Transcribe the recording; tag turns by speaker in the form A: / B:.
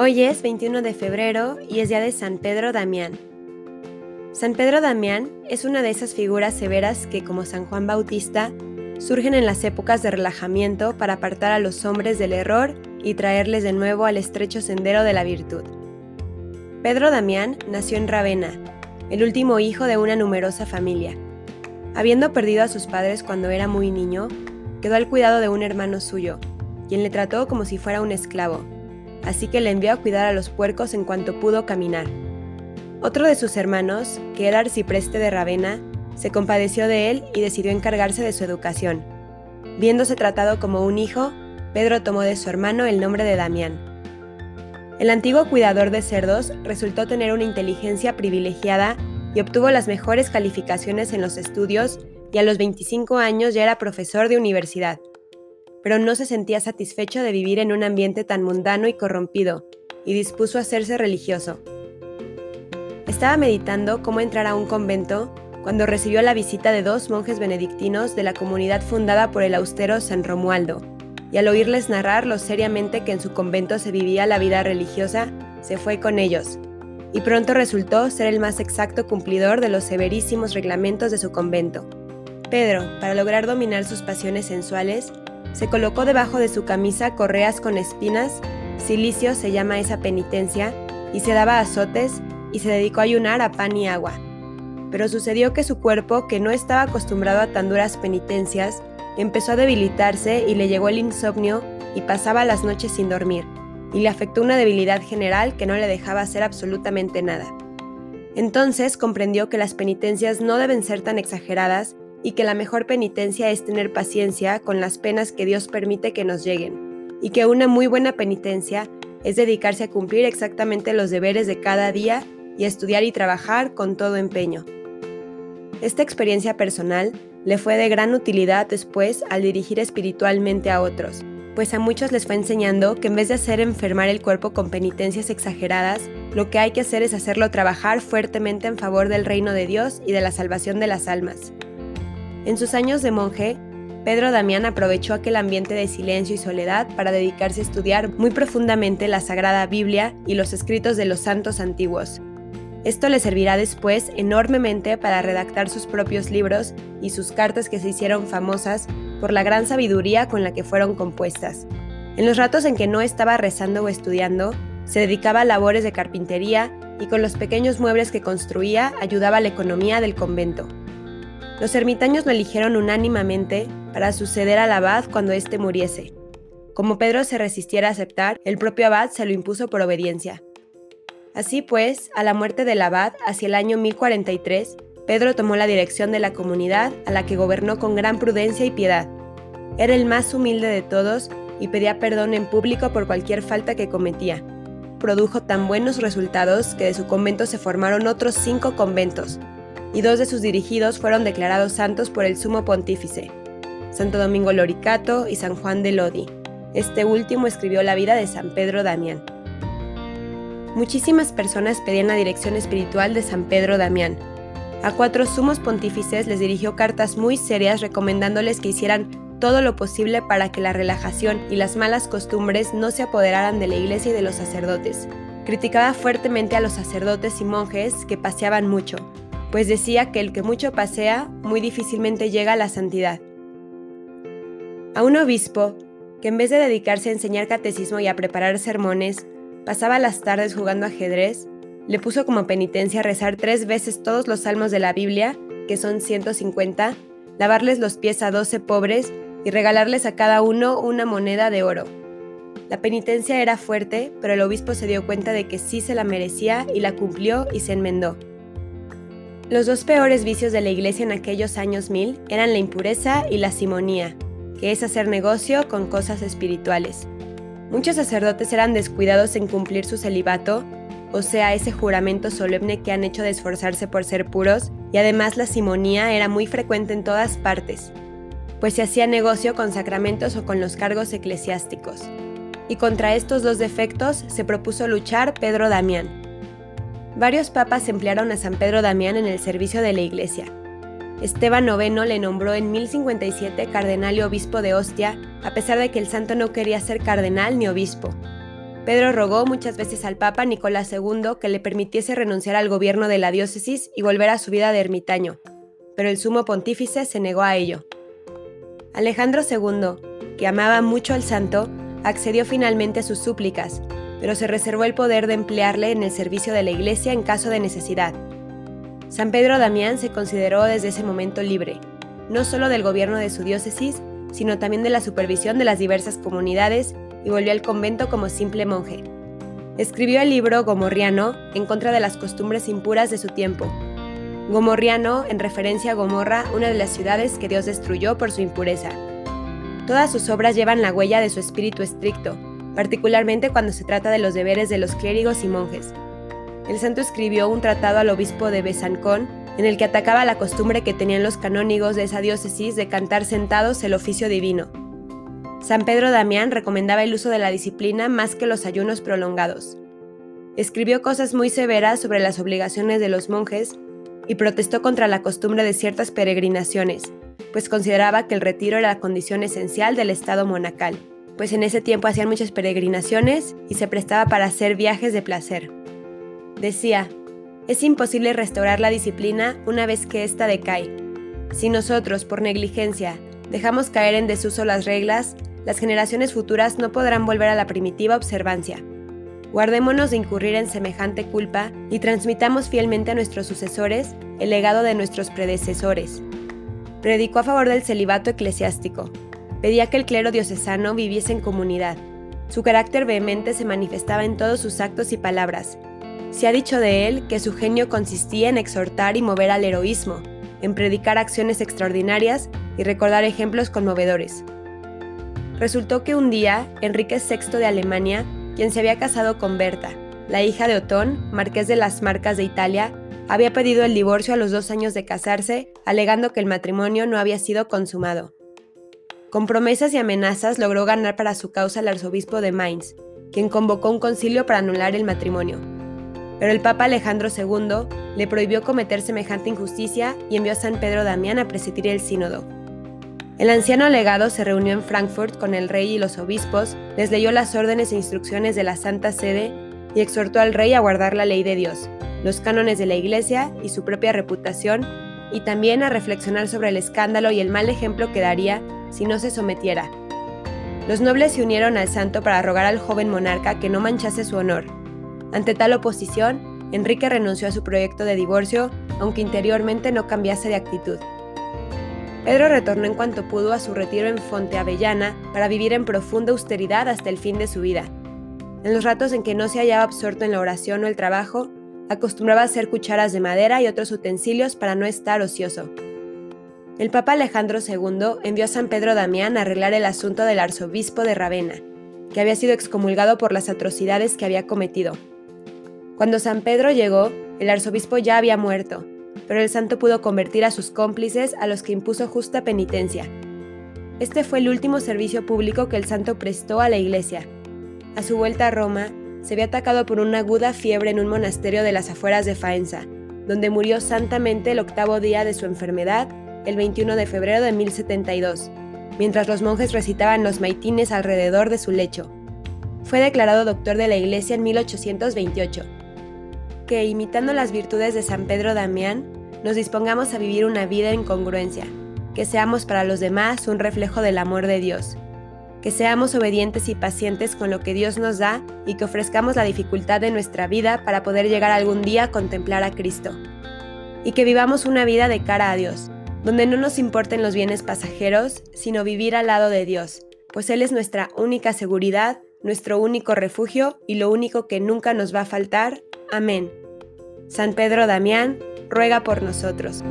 A: Hoy es 21 de febrero y es día de San Pedro Damián. San Pedro Damián es una de esas figuras severas que, como San Juan Bautista, surgen en las épocas de relajamiento para apartar a los hombres del error y traerles de nuevo al estrecho sendero de la virtud. Pedro Damián nació en Ravenna, el último hijo de una numerosa familia. Habiendo perdido a sus padres cuando era muy niño, quedó al cuidado de un hermano suyo, quien le trató como si fuera un esclavo así que le envió a cuidar a los puercos en cuanto pudo caminar. Otro de sus hermanos, que era arcipreste de Ravenna, se compadeció de él y decidió encargarse de su educación. Viéndose tratado como un hijo, Pedro tomó de su hermano el nombre de Damián. El antiguo cuidador de cerdos resultó tener una inteligencia privilegiada y obtuvo las mejores calificaciones en los estudios y a los 25 años ya era profesor de universidad pero no se sentía satisfecho de vivir en un ambiente tan mundano y corrompido, y dispuso a hacerse religioso. Estaba meditando cómo entrar a un convento cuando recibió la visita de dos monjes benedictinos de la comunidad fundada por el austero San Romualdo, y al oírles narrar lo seriamente que en su convento se vivía la vida religiosa, se fue con ellos, y pronto resultó ser el más exacto cumplidor de los severísimos reglamentos de su convento. Pedro, para lograr dominar sus pasiones sensuales, se colocó debajo de su camisa correas con espinas, silicio se llama esa penitencia, y se daba azotes y se dedicó a ayunar a pan y agua. Pero sucedió que su cuerpo, que no estaba acostumbrado a tan duras penitencias, empezó a debilitarse y le llegó el insomnio y pasaba las noches sin dormir, y le afectó una debilidad general que no le dejaba hacer absolutamente nada. Entonces comprendió que las penitencias no deben ser tan exageradas y que la mejor penitencia es tener paciencia con las penas que Dios permite que nos lleguen, y que una muy buena penitencia es dedicarse a cumplir exactamente los deberes de cada día y estudiar y trabajar con todo empeño. Esta experiencia personal le fue de gran utilidad después al dirigir espiritualmente a otros, pues a muchos les fue enseñando que en vez de hacer enfermar el cuerpo con penitencias exageradas, lo que hay que hacer es hacerlo trabajar fuertemente en favor del reino de Dios y de la salvación de las almas. En sus años de monje, Pedro Damián aprovechó aquel ambiente de silencio y soledad para dedicarse a estudiar muy profundamente la Sagrada Biblia y los escritos de los santos antiguos. Esto le servirá después enormemente para redactar sus propios libros y sus cartas que se hicieron famosas por la gran sabiduría con la que fueron compuestas. En los ratos en que no estaba rezando o estudiando, se dedicaba a labores de carpintería y con los pequeños muebles que construía ayudaba a la economía del convento. Los ermitaños lo eligieron unánimemente para suceder al abad cuando éste muriese. Como Pedro se resistiera a aceptar, el propio abad se lo impuso por obediencia. Así pues, a la muerte del abad, hacia el año 1043, Pedro tomó la dirección de la comunidad a la que gobernó con gran prudencia y piedad. Era el más humilde de todos y pedía perdón en público por cualquier falta que cometía. Produjo tan buenos resultados que de su convento se formaron otros cinco conventos, y dos de sus dirigidos fueron declarados santos por el sumo pontífice, Santo Domingo Loricato y San Juan de Lodi. Este último escribió la vida de San Pedro Damián. Muchísimas personas pedían la dirección espiritual de San Pedro Damián. A cuatro sumos pontífices les dirigió cartas muy serias recomendándoles que hicieran todo lo posible para que la relajación y las malas costumbres no se apoderaran de la iglesia y de los sacerdotes. Criticaba fuertemente a los sacerdotes y monjes que paseaban mucho, pues decía que el que mucho pasea muy difícilmente llega a la santidad. A un obispo, que en vez de dedicarse a enseñar catecismo y a preparar sermones, pasaba las tardes jugando ajedrez, le puso como penitencia rezar tres veces todos los salmos de la Biblia, que son 150, lavarles los pies a 12 pobres y regalarles a cada uno una moneda de oro. La penitencia era fuerte, pero el obispo se dio cuenta de que sí se la merecía y la cumplió y se enmendó. Los dos peores vicios de la iglesia en aquellos años mil eran la impureza y la simonía, que es hacer negocio con cosas espirituales. Muchos sacerdotes eran descuidados en cumplir su celibato, o sea, ese juramento solemne que han hecho de esforzarse por ser puros, y además la simonía era muy frecuente en todas partes, pues se hacía negocio con sacramentos o con los cargos eclesiásticos. Y contra estos dos defectos se propuso luchar Pedro Damián, Varios papas emplearon a San Pedro Damián en el servicio de la Iglesia. Esteban IX le nombró en 1057 cardenal y obispo de Ostia, a pesar de que el santo no quería ser cardenal ni obispo. Pedro rogó muchas veces al Papa Nicolás II que le permitiese renunciar al gobierno de la diócesis y volver a su vida de ermitaño, pero el sumo pontífice se negó a ello. Alejandro II, que amaba mucho al santo, accedió finalmente a sus súplicas, pero se reservó el poder de emplearle en el servicio de la Iglesia en caso de necesidad. San Pedro Damián se consideró desde ese momento libre, no solo del gobierno de su diócesis, sino también de la supervisión de las diversas comunidades y volvió al convento como simple monje. Escribió el libro Gomorriano en contra de las costumbres impuras de su tiempo. Gomorriano en referencia a Gomorra, una de las ciudades que Dios destruyó por su impureza. Todas sus obras llevan la huella de su espíritu estricto, particularmente cuando se trata de los deberes de los clérigos y monjes. El santo escribió un tratado al obispo de Besancón en el que atacaba la costumbre que tenían los canónigos de esa diócesis de cantar sentados el oficio divino. San Pedro Damián recomendaba el uso de la disciplina más que los ayunos prolongados. Escribió cosas muy severas sobre las obligaciones de los monjes y protestó contra la costumbre de ciertas peregrinaciones, pues consideraba que el retiro era la condición esencial del estado monacal, pues en ese tiempo hacían muchas peregrinaciones y se prestaba para hacer viajes de placer. Decía, es imposible restaurar la disciplina una vez que ésta decae. Si nosotros, por negligencia, dejamos caer en desuso las reglas, las generaciones futuras no podrán volver a la primitiva observancia. Guardémonos de incurrir en semejante culpa y transmitamos fielmente a nuestros sucesores el legado de nuestros predecesores. Predicó a favor del celibato eclesiástico. Pedía que el clero diocesano viviese en comunidad. Su carácter vehemente se manifestaba en todos sus actos y palabras. Se ha dicho de él que su genio consistía en exhortar y mover al heroísmo, en predicar acciones extraordinarias y recordar ejemplos conmovedores. Resultó que un día Enrique VI de Alemania, quien se había casado con Berta, la hija de Otón, marqués de las Marcas de Italia, había pedido el divorcio a los dos años de casarse, alegando que el matrimonio no había sido consumado. Con promesas y amenazas logró ganar para su causa al arzobispo de Mainz, quien convocó un concilio para anular el matrimonio. Pero el Papa Alejandro II le prohibió cometer semejante injusticia y envió a San Pedro Damián a presidir el sínodo. El anciano legado se reunió en Frankfurt con el rey y los obispos, les leyó las órdenes e instrucciones de la Santa Sede y exhortó al rey a guardar la ley de Dios, los cánones de la Iglesia y su propia reputación, y también a reflexionar sobre el escándalo y el mal ejemplo que daría si no se sometiera. Los nobles se unieron al santo para rogar al joven monarca que no manchase su honor. Ante tal oposición, Enrique renunció a su proyecto de divorcio, aunque interiormente no cambiase de actitud. Pedro retornó en cuanto pudo a su retiro en Fonte Avellana para vivir en profunda austeridad hasta el fin de su vida. En los ratos en que no se hallaba absorto en la oración o el trabajo, acostumbraba a hacer cucharas de madera y otros utensilios para no estar ocioso. El Papa Alejandro II envió a San Pedro Damián a arreglar el asunto del arzobispo de Ravenna, que había sido excomulgado por las atrocidades que había cometido. Cuando San Pedro llegó, el arzobispo ya había muerto, pero el santo pudo convertir a sus cómplices a los que impuso justa penitencia. Este fue el último servicio público que el santo prestó a la iglesia. A su vuelta a Roma, se había atacado por una aguda fiebre en un monasterio de las afueras de Faenza, donde murió santamente el octavo día de su enfermedad, el 21 de febrero de 1072, mientras los monjes recitaban los maitines alrededor de su lecho. Fue declarado doctor de la iglesia en 1828. Que, imitando las virtudes de San Pedro Damián, nos dispongamos a vivir una vida en congruencia, que seamos para los demás un reflejo del amor de Dios, que seamos obedientes y pacientes con lo que Dios nos da y que ofrezcamos la dificultad de nuestra vida para poder llegar algún día a contemplar a Cristo, y que vivamos una vida de cara a Dios, donde no nos importen los bienes pasajeros, sino vivir al lado de Dios, pues Él es nuestra única seguridad, nuestro único refugio y lo único que nunca nos va a faltar. Amén. San Pedro Damián, ruega por nosotros.